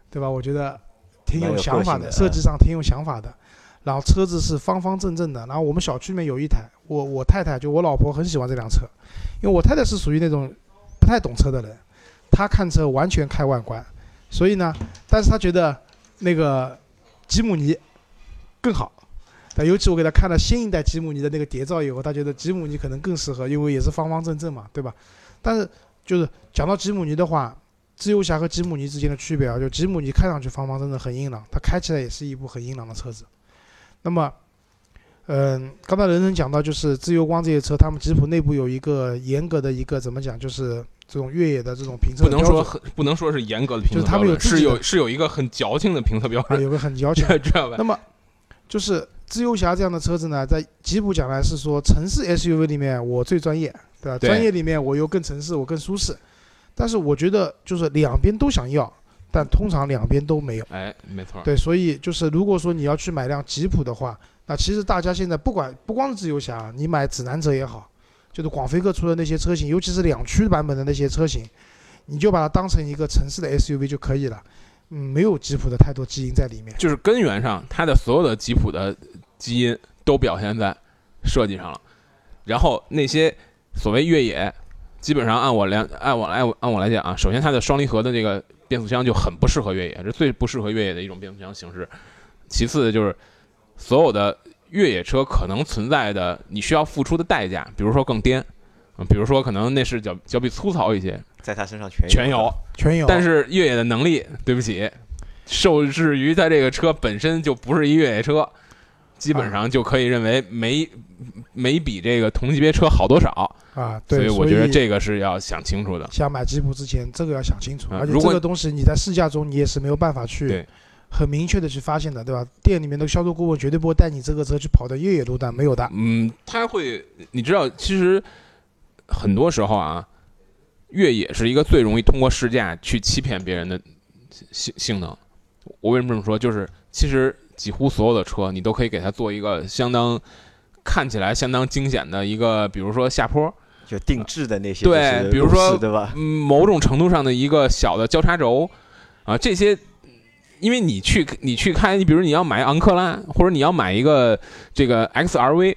对吧？我觉得挺有想法的设计上挺有想法的。然后车子是方方正正的，然后我们小区里面有一台，我我太太就我老婆很喜欢这辆车，因为我太太是属于那种不太懂车的人，她看车完全开外观，所以呢，但是她觉得那个吉姆尼更好。但尤其我给她看了新一代吉姆尼的那个谍照以后，她觉得吉姆尼可能更适合，因为也是方方正正嘛，对吧？但是就是讲到吉姆尼的话，自由侠和吉姆尼之间的区别啊，就吉姆尼看上去方方正正很硬朗，它开起来也是一部很硬朗的车子。那么，嗯，刚才人人讲到就是自由光这些车，他们吉普内部有一个严格的一个怎么讲，就是这种越野的这种评测不能标准说很不能说是严格的评测就是他们标准是有是有一个很矫情的评测标啊，准，有个很矫情。知道吧那？么，就是自由侠这样的车子呢，在吉普讲来是说城市 SUV 里面我最专业，对吧？对专业里面我又更城市，我更舒适。但是我觉得就是两边都想要，但通常两边都没有。哎，没错，对，所以就是如果说你要去买辆吉普的话，那其实大家现在不管不光是自由侠，你买指南者也好，就是广菲克出的那些车型，尤其是两驱版本的那些车型，你就把它当成一个城市的 SUV 就可以了。嗯，没有吉普的太多基因在里面。就是根源上，它的所有的吉普的基因都表现在设计上了。然后那些所谓越野，基本上按我来按我按我按我来讲啊，首先它的双离合的这个变速箱就很不适合越野，这是最不适合越野的一种变速箱形式。其次就是所有的越野车可能存在的你需要付出的代价，比如说更颠，嗯比如说可能内饰脚脚比粗糙一些，在他身上全全有。全有，但是越野的能力，对不起，受制于它这个车本身就不是一越野车，基本上就可以认为没没比这个同级别车好多少。啊，对，所以我觉得这个是要想清楚的。想买吉普之前，这个要想清楚，而且啊如果这个东西你在试驾中你也是没有办法去很明确的去发现的，对吧？店里面的销售顾问绝对不会带你这个车去跑的越野路段，没有的。嗯，他会，你知道，其实很多时候啊，越野是一个最容易通过试驾去欺骗别人的性性能。我为什么这么说？就是其实几乎所有的车，你都可以给它做一个相当看起来相当惊险的一个，比如说下坡，就定制的那些，对就是比如说对吧？嗯，某种程度上的一个小的交叉轴啊，这些，因为你去你去开，你比如你要买昂克拉，或者你要买一个这个 XRV，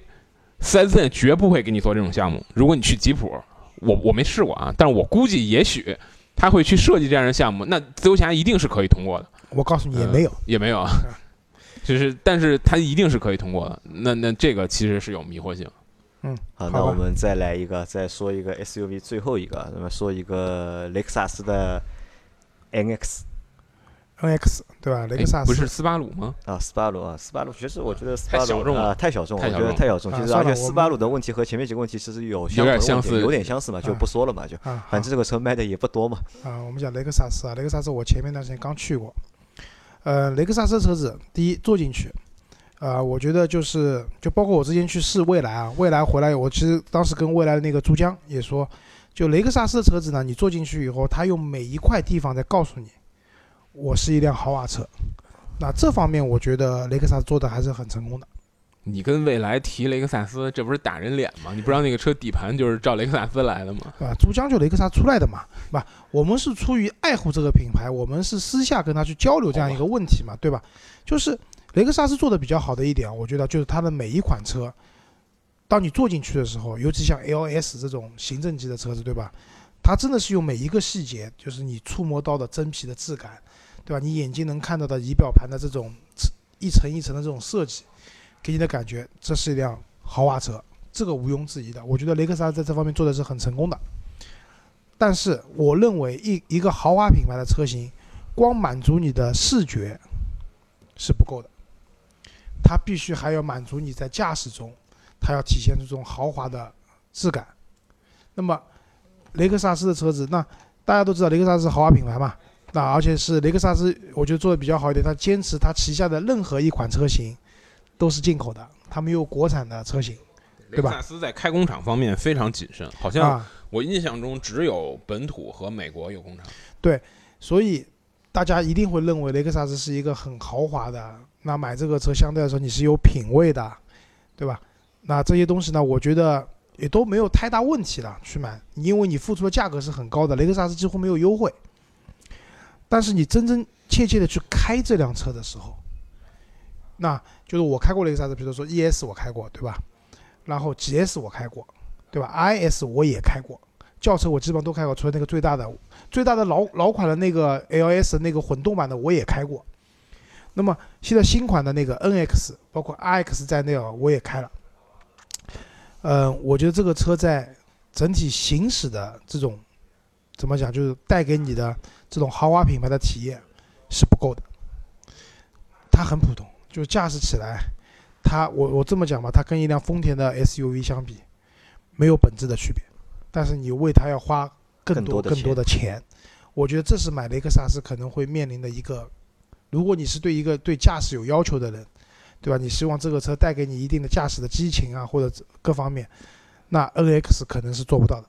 四 S 店绝不会给你做这种项目。如果你去吉普，我我没试过啊，但是我估计也许他会去设计这样的项目，那自由侠一定是可以通过的。我告诉你也嗯没有。也没有啊，就是但是它一定是可以通过的。那那这个其实是有迷惑性。嗯，好那我们再来一个，再说一个 SUV 最后一个，那么说一个雷克萨斯的 NX NX 对吧？雷克哎萨斯不是斯巴鲁吗？啊，斯巴鲁啊，斯巴鲁其实我觉得斯巴鲁太小众了啊太小众了，我觉得太小众其实而且斯巴鲁的问题和前面几个问题其实有有点相似有点相似嘛，就啊不说了嘛，就啊，反正这个车卖的也不多嘛。啊，我们讲雷克萨斯啊，雷克萨斯我前面段时间刚去过。呃，雷克萨斯车子，第一坐进去，啊，我觉得就是就包括我之前去试蔚来啊，蔚来回来，我其实当时跟蔚来的那个珠江也说，就雷克萨斯的车子呢，你坐进去以后，它用每一块地方在告诉你，我是一辆豪华车。那这方面我觉得雷克萨斯做的还是很成功的。你跟未来提雷克萨斯，这不是打人脸吗？你不知道那个车底盘就是照雷克萨斯来的吗？啊，珠江就雷克萨斯出来的嘛，对吧？我们是出于爱护这个品牌，我们是私下跟他去交流这样一个问题嘛，对吧？就是雷克萨斯做的比较好的一点，我觉得就是它的每一款车，当你坐进去的时候，尤其像 LS 这种行政级的车子，对吧？它真的是用每一个细节，就是你触摸到的真皮的质感，对吧？你眼睛能看到的仪表盘的这种一层一层的这种设计，给你的感觉，这是一辆豪华车，这个毋庸置疑的。我觉得雷克萨斯在这方面做的是很成功的。但是我认为一一个豪华品牌的车型，光满足你的视觉是不够的，它必须还要满足你在驾驶中，它要体现出这种豪华的质感。那么雷克萨斯的车子，那大家都知道雷克萨斯是豪华品牌嘛，那而且是雷克萨斯，我觉得做的比较好一点，它坚持它旗下的任何一款车型都是进口的，它没有国产的车型雷克萨斯在开工厂方面非常谨慎，好像啊。我印象中只有本土和美国有工厂。对所以大家一定会认为雷克萨斯是一个很豪华的，那买这个车相对来说你是有品位的，对吧？那这些东西呢，我觉得也都没有太大问题了，去买，因为你付出的价格是很高的，雷克萨斯几乎没有优惠。但是你真真切切的去开这辆车的时候，那就是我开过雷克萨斯，比如说 ES 我开过，对吧？然后 GS 我开过，对吧？IS 我也开过，轿车我基本上都开过，除了那个最大的最大的老老款的那个 LS 那个混动版的我也开过，那么现在新款的那个 NX 包括 RX 在内啊，我也开了。嗯、我觉得这个车在整体行驶的这种怎么讲，就是带给你的这种豪华品牌的体验是不够的。它很普通，就驾驶起来，它我我这么讲吧，它跟一辆丰田的 SUV 相比，没有本质的区别。但是你为它要花更多更更多的钱多的钱，我觉得这是买雷克萨斯可能会面临的一个，如果你是对一个对驾驶有要求的人，对吧？你希望这个车带给你一定的驾驶的激情啊，或者各方面，那 NX 可能是做不到的。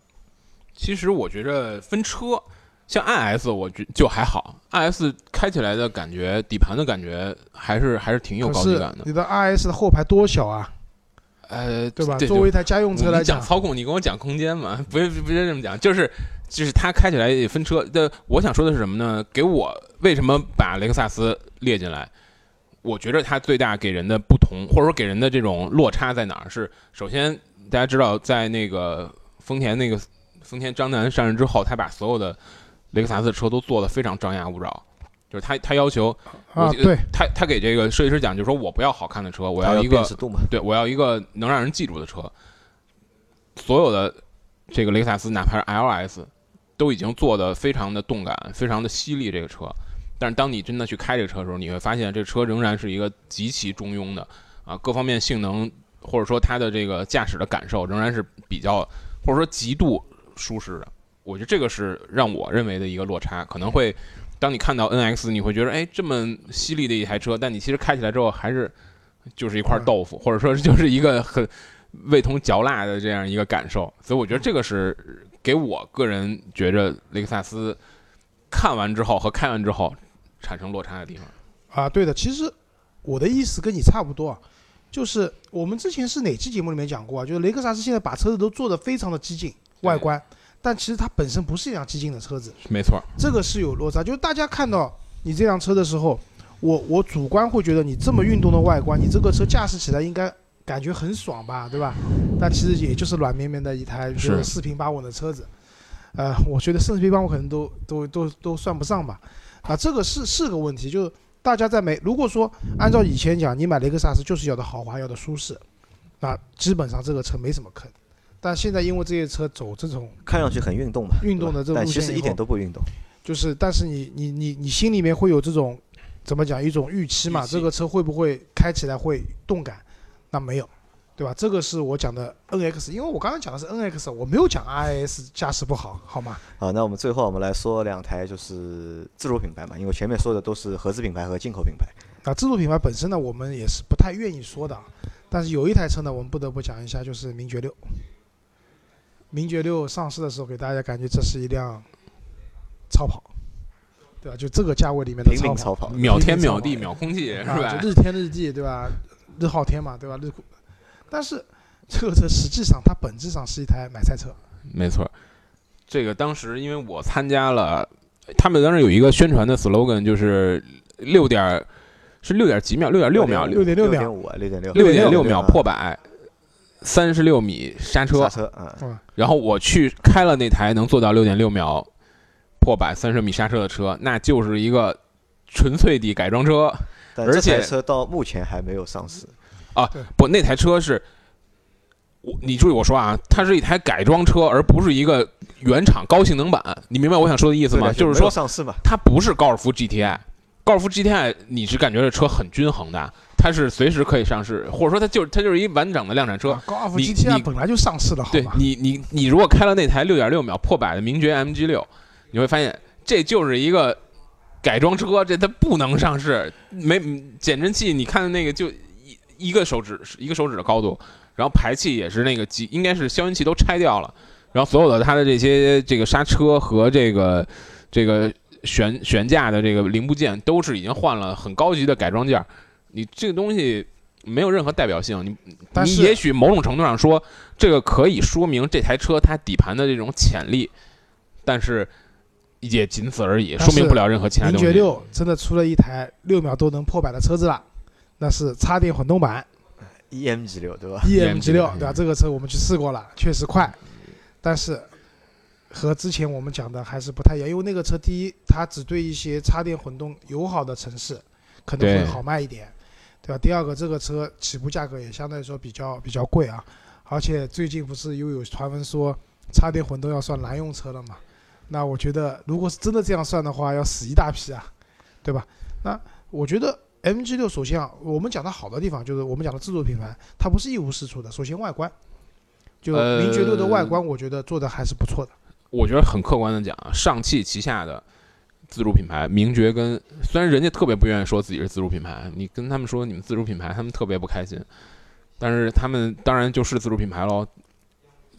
其实我觉着分车，像 IS 我觉就还好，IS 开起来的感觉，底盘的感觉还是还是挺有高级感的。你的 IS 的后排多小啊，呃，对吧？作为一台家用车来你讲操控，你跟我讲空间嘛？不是不是这么讲，就是就是它开起来也分车的。我想说的是什么呢？给我为什么把雷克萨斯列进来？我觉得它最大给人的不同，或者说给人的这种落差在哪儿？是首先大家知道，在那个丰田那个丰田章男上任之后，他把所有的雷克萨斯的车都做的非常张牙舞爪，就是他他要求啊，我记得对，他他给这个设计师讲，就是说我不要好看的车，我要一个对，我要一个能让人记住的车。所有的这个雷克萨斯，哪怕是 LS，都已经做的非常的动感，非常的犀利。这个车，但是当你真的去开这个车的时候，你会发现这车仍然是一个极其中庸的啊，各方面性能或者说它的这个驾驶的感受仍然是比较或者说极度舒适的。我觉得这个是让我认为的一个落差，可能会当你看到 NX，你会觉得哎这么犀利的一台车，但你其实开起来之后还是就是一块豆腐，或者说就是一个很味同嚼蜡的这样一个感受。所以我觉得这个是给我个人觉着雷克萨斯看完之后和开完之后产生落差的地方。啊，对的，其实我的意思跟你差不多啊，就是我们之前是哪期节目里面讲过啊？就是雷克萨斯现在把车子都做得非常的激进，外观，但其实它本身不是一辆激进的车子，没错，这个是有落差。就是大家看到你这辆车的时候，我我主观会觉得你这么运动的外观，你这个车驾驶起来应该感觉很爽吧，对吧？但其实也就是软绵绵的一台四平八稳的车子，呃，我觉得四平八稳可能都都都都算不上吧。啊，这个是是个问题，就是大家在买，如果说按照以前讲，你买雷克萨斯就是要的豪华，要的舒适，那基本上这个车没什么坑。但现在因为这些车走这种看上去很运动嘛，运动的这种路线但其实一点都不运动。就是，但是你你你你心里面会有这种怎么讲一种预期嘛？这个车会不会开起来会动感？那没有，对吧？这个是我讲的 NX，因为我刚刚讲的是 NX，我没有讲 RS 驾驶不好，好吗？好，那我们最后我们来说两台就是自主品牌嘛，因为前面说的都是合资品牌和进口品牌。啊，自主品牌本身呢，我们也是不太愿意说的，啊，但是有一台车呢，我们不得不讲一下，就是名爵六。名爵六上市的时候，给大家感觉这是一辆超跑，对吧？就这个价位里面的超跑，超跑，秒天秒地秒空气是啊，吧就？日天日地，对吧？日昊天嘛，对吧？日酷，但是这个车实际上它本质上是一台买菜车，没错，这个当时因为我参加了，他们当时有一个宣传的 slogan，就是六点是六点几秒，六点六秒，六点六秒。点五啊，六点六，六点六秒啊破百，三十六米刹车刹，车嗯，然后我去开了那台能做到六点六秒破百三十米刹车的车，那就是一个纯粹的改装车。但这而且台车到目前还没有上市。啊不，那台车是，我你注意我说啊，它是一台改装车，而不是一个原厂高性能版。你明白我想说的意思吗？就是说，上市嘛，它不是高尔夫 GTI，高尔夫 GTI 你是感觉这车很均衡的，它是随时可以上市，或者说它就是它就是一完整的量产车。啊高尔夫你 GTI 你本来就上市了，好对吧？你你你如果开了那台六点六秒破百的名爵 MG 六，你会发现这就是一个改装车，这它不能上市。没减震器，你看的那个就一一个手指一个手指的高度，然后排气也是那个几应该是消音器都拆掉了，然后所有的它的这些这个刹车和这个这个悬悬架的这个零部件都是已经换了很高级的改装件儿。你这个东西没有任何代表性，你但你也许某种程度上说，这个可以说明这台车它底盘的这种潜力，但是也仅此而已，说明不了任何其他东西。名爵六真的出了一台六秒都能破百的车子了，那是插电混动版 EMG 六对吧？EMG 六，对吧？这个车我们去试过了，确实快，但是和之前我们讲的还是不太一样，因为那个车第一，它只对一些插电混动友好的城市可能会好卖一点，对吧？第二个，这个车起步价格也相对来说比较比较贵啊，而且最近不是又有传闻说插电混动要算燃用车了嘛？那我觉得如果是真的这样算的话，要死一大批啊，对吧？那我觉得 MG 六首先啊，我们讲的好的地方就是我们讲的自主品牌，它不是一无是处的。首先外观，就呃名爵六的外观，我觉得做的还是不错的。我觉得很客观的讲啊，上汽旗下的自主品牌名爵跟虽然人家特别不愿意说自己是自主品牌，你跟他们说你们自主品牌，他们特别不开心，但是他们当然就是自主品牌喽。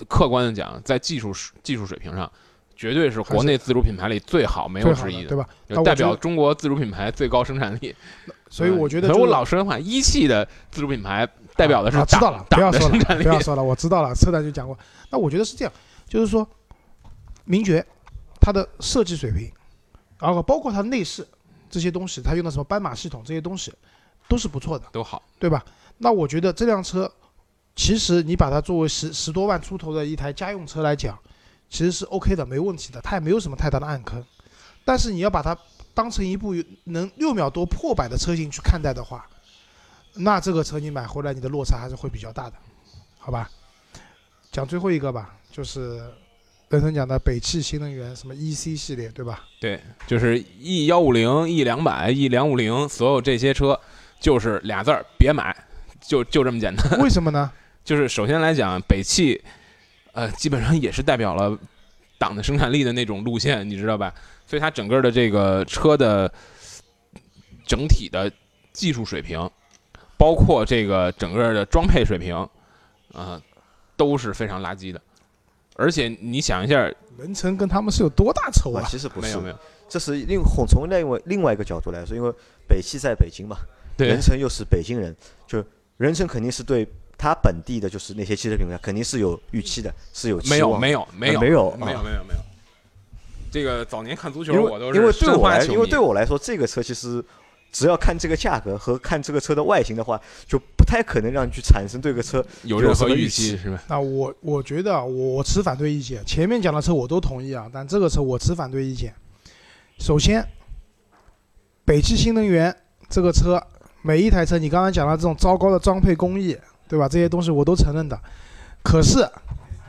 客观的讲，在技术技术水平上，绝对是国内自主品牌里最好没有之一的，对吧？就代表中国自主品牌最高生产力。所以我觉得可是我就是老实话，一汽的自主品牌代表的是啊，知道了，不要说了不。要说了，我知道了，车展就讲过。那我觉得是这样，就是说，名爵它的设计水平，然后包括它内饰这些东西，它用的什么斑马系统这些东西，都是不错的，都好，对吧？那我觉得这辆车，其实你把它作为十十多万出头的一台家用车来讲，其实是 OK 的，没问题的，它也没有什么太大的暗坑。但是你要把它当成一部能六秒多破百的车型去看待的话，那这个车你买回来，你的落差还是会比较大的，好吧？讲最后一个吧，就是人生讲的北汽新能源什么 EC 系列，对吧？对，就是 E 幺五零、E 两百、E 两五零，所有这些车就是俩字儿，别买，就就这么简单。为什么呢？就是首先来讲，北汽，呃，基本上也是代表了党的生产力的那种路线，你知道吧？所以它整个的这个车的整体的技术水平，包括这个整个的装配水平，啊、都是非常垃圾的。而且你想一下，人成跟他们是有多大仇啊，啊？其实不是。没有，没有，这是另从从另外另外一个角度来说，因为北汽在北京嘛，对。任，成又是北京人，就任成肯定是对他本地的就是那些汽车品牌肯定是有预期的，是有期没有望的。没有没有没有没有啊。没有没有。这个早年看足球，因我都是为因为对我来，因为对我来说，这个车其实只要看这个价格和看这个车的外形的话，就不太可能让你去产生对这个车有任何预期期是吧？那我我觉得啊我我持反对意见。前面讲的车我都同意啊，但这个车我持反对意见。首先，北汽新能源这个车，每一台车你刚刚讲的这种糟糕的装配工艺，对吧？这些东西我都承认的。可是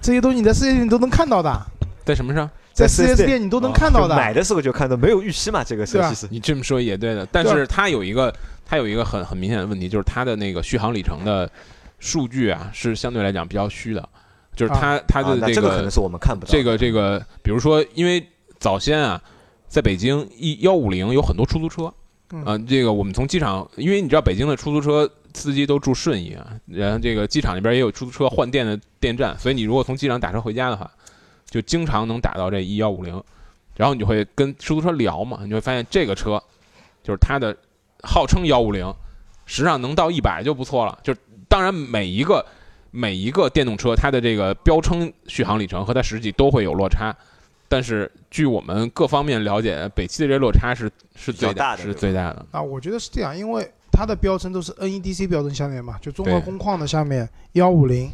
这些东西你在四 S 店你都能看到的，在什么上？在四 4S 店店你都能看到的。买的时候就看到没有预期嘛，这个车对啊其实你这么说也对的，但是它有一个它有一个很很明显的问题，就是它的那个续航里程的数据啊，是相对来讲比较虚的，就是它它的这这个可能是我们看不到这个这个，比如说，因为早先啊，在北京一幺五零有很多出租车，嗯啊，这个我们从机场，因为你知道北京的出租车司机都住顺义啊，然后这个机场那边也有出租车换电的电站，所以你如果从机场打车回家的话，就经常能打到这一幺五零，然后你就会跟出租车聊嘛，你就会发现这个车就是它的号称幺五零，实际上能到一百就不错了。就是当然每一个每一个电动车它的这个标称续航里程和它实际都会有落差，但是据我们各方面了解，北汽的这落差是是最大的是最大的。啊，我觉得是这样，因为它的标称都是 NEDC 标准下面嘛，就综合工况的下面幺五零，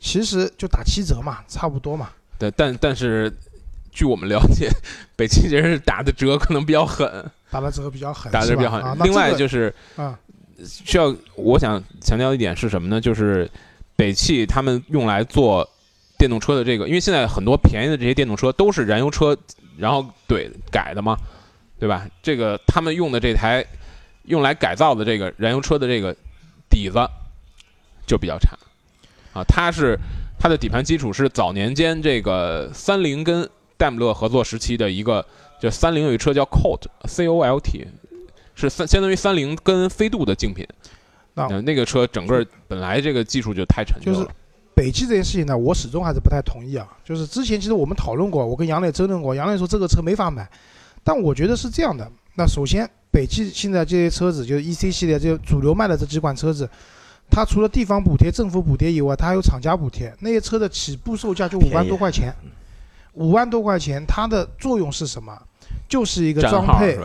其实就打七折嘛，差不多嘛。对，但但是据我们了解，北汽这人打的折可能比较狠，打的折比较狠，打的比较狠。啊、另外就是啊，需要我想强调一点是什么呢？就是北汽他们用来做电动车的这个，因为现在很多便宜的这些电动车都是燃油车，然后怼改的嘛，对吧？这个他们用的这台用来改造的这个燃油车的这个底子就比较差啊，它是它的底盘基础是早年间这个三菱跟戴姆勒合作时期的一个，就三菱有一车叫 Colt C O L T，是三相当于三菱跟飞度的竞品。那呃那个车整个本来这个技术就太陈旧了，就是北汽这件事情呢，我始终还是不太同意啊。就是之前其实我们讨论过，我跟杨磊争论过，杨磊说这个车没法买，但我觉得是这样的。那首先，北汽现在这些车子，就是 EC 系列这些主流卖的这几款车子，它除了地方补贴、政府补贴以外，它还有厂家补贴。那些车的起步售价就五万多块钱，五万多块钱，它的作用是什么？就是一个装配？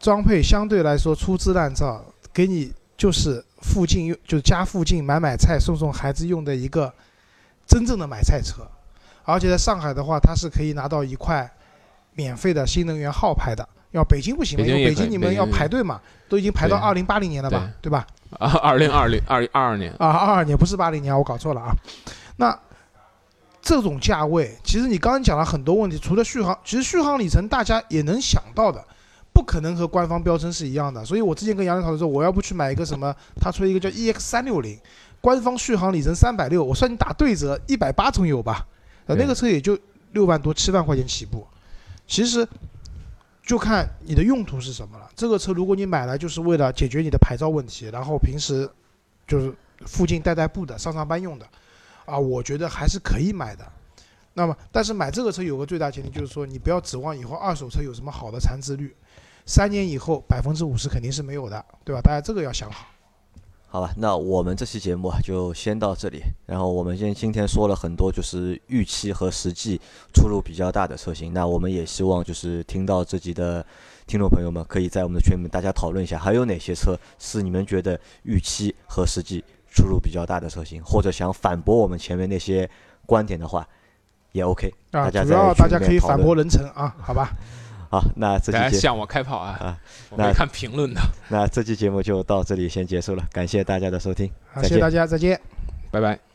装配相对来说粗制滥造，给你就是附近用，就是家附近买买菜、送送孩子用的一个真正的买菜车。而且在上海的话，它是可以拿到一块免费的新能源号牌的。要北京不行嘛，因为北京你们要排队嘛，都已经排到对二零八零年了吧，对吧？啊，二零二零二二二年，啊，二二年不是八零年，我搞错了啊。那这种价位，其实你刚刚讲了很多问题，除了续航，其实续航里程大家也能想到的，不可能和官方标称是一样的。所以我之前跟杨磊讨论说，我要不去买一个什么，他出了一个叫 EX 三六零，官方续航里程三百六，我算你打对折一百八总有吧？呃，那个车也就六万多七万块钱起步，其实就看你的用途是什么了。这个车如果你买来就是为了解决你的牌照问题，然后平时就是附近代代步的、上上班用的，啊，我觉得还是可以买的。那么，但是买这个车有个最大前提，就是说你不要指望以后二手车有什么好的残值率，三年以后百分之五十肯定是没有的，对吧？大家这个要想好。好吧，那我们这期节目啊就先到这里。然后我们今今天说了很多，就是预期和实际出入比较大的车型。那我们也希望就是听到这集的听众朋友们，可以在我们的群里面大家讨论一下，还有哪些车是你们觉得预期和实际出入比较大的车型，或者想反驳我们前面那些观点的话，也 OK。啊，大家主在群里要大家可以反驳人成啊，好吧？好，那这期节大家向我开炮啊！啊，那看评论的，那这期节目就到这里先结束了，感谢大家的收听，好，再见谢谢大家，再见。拜拜。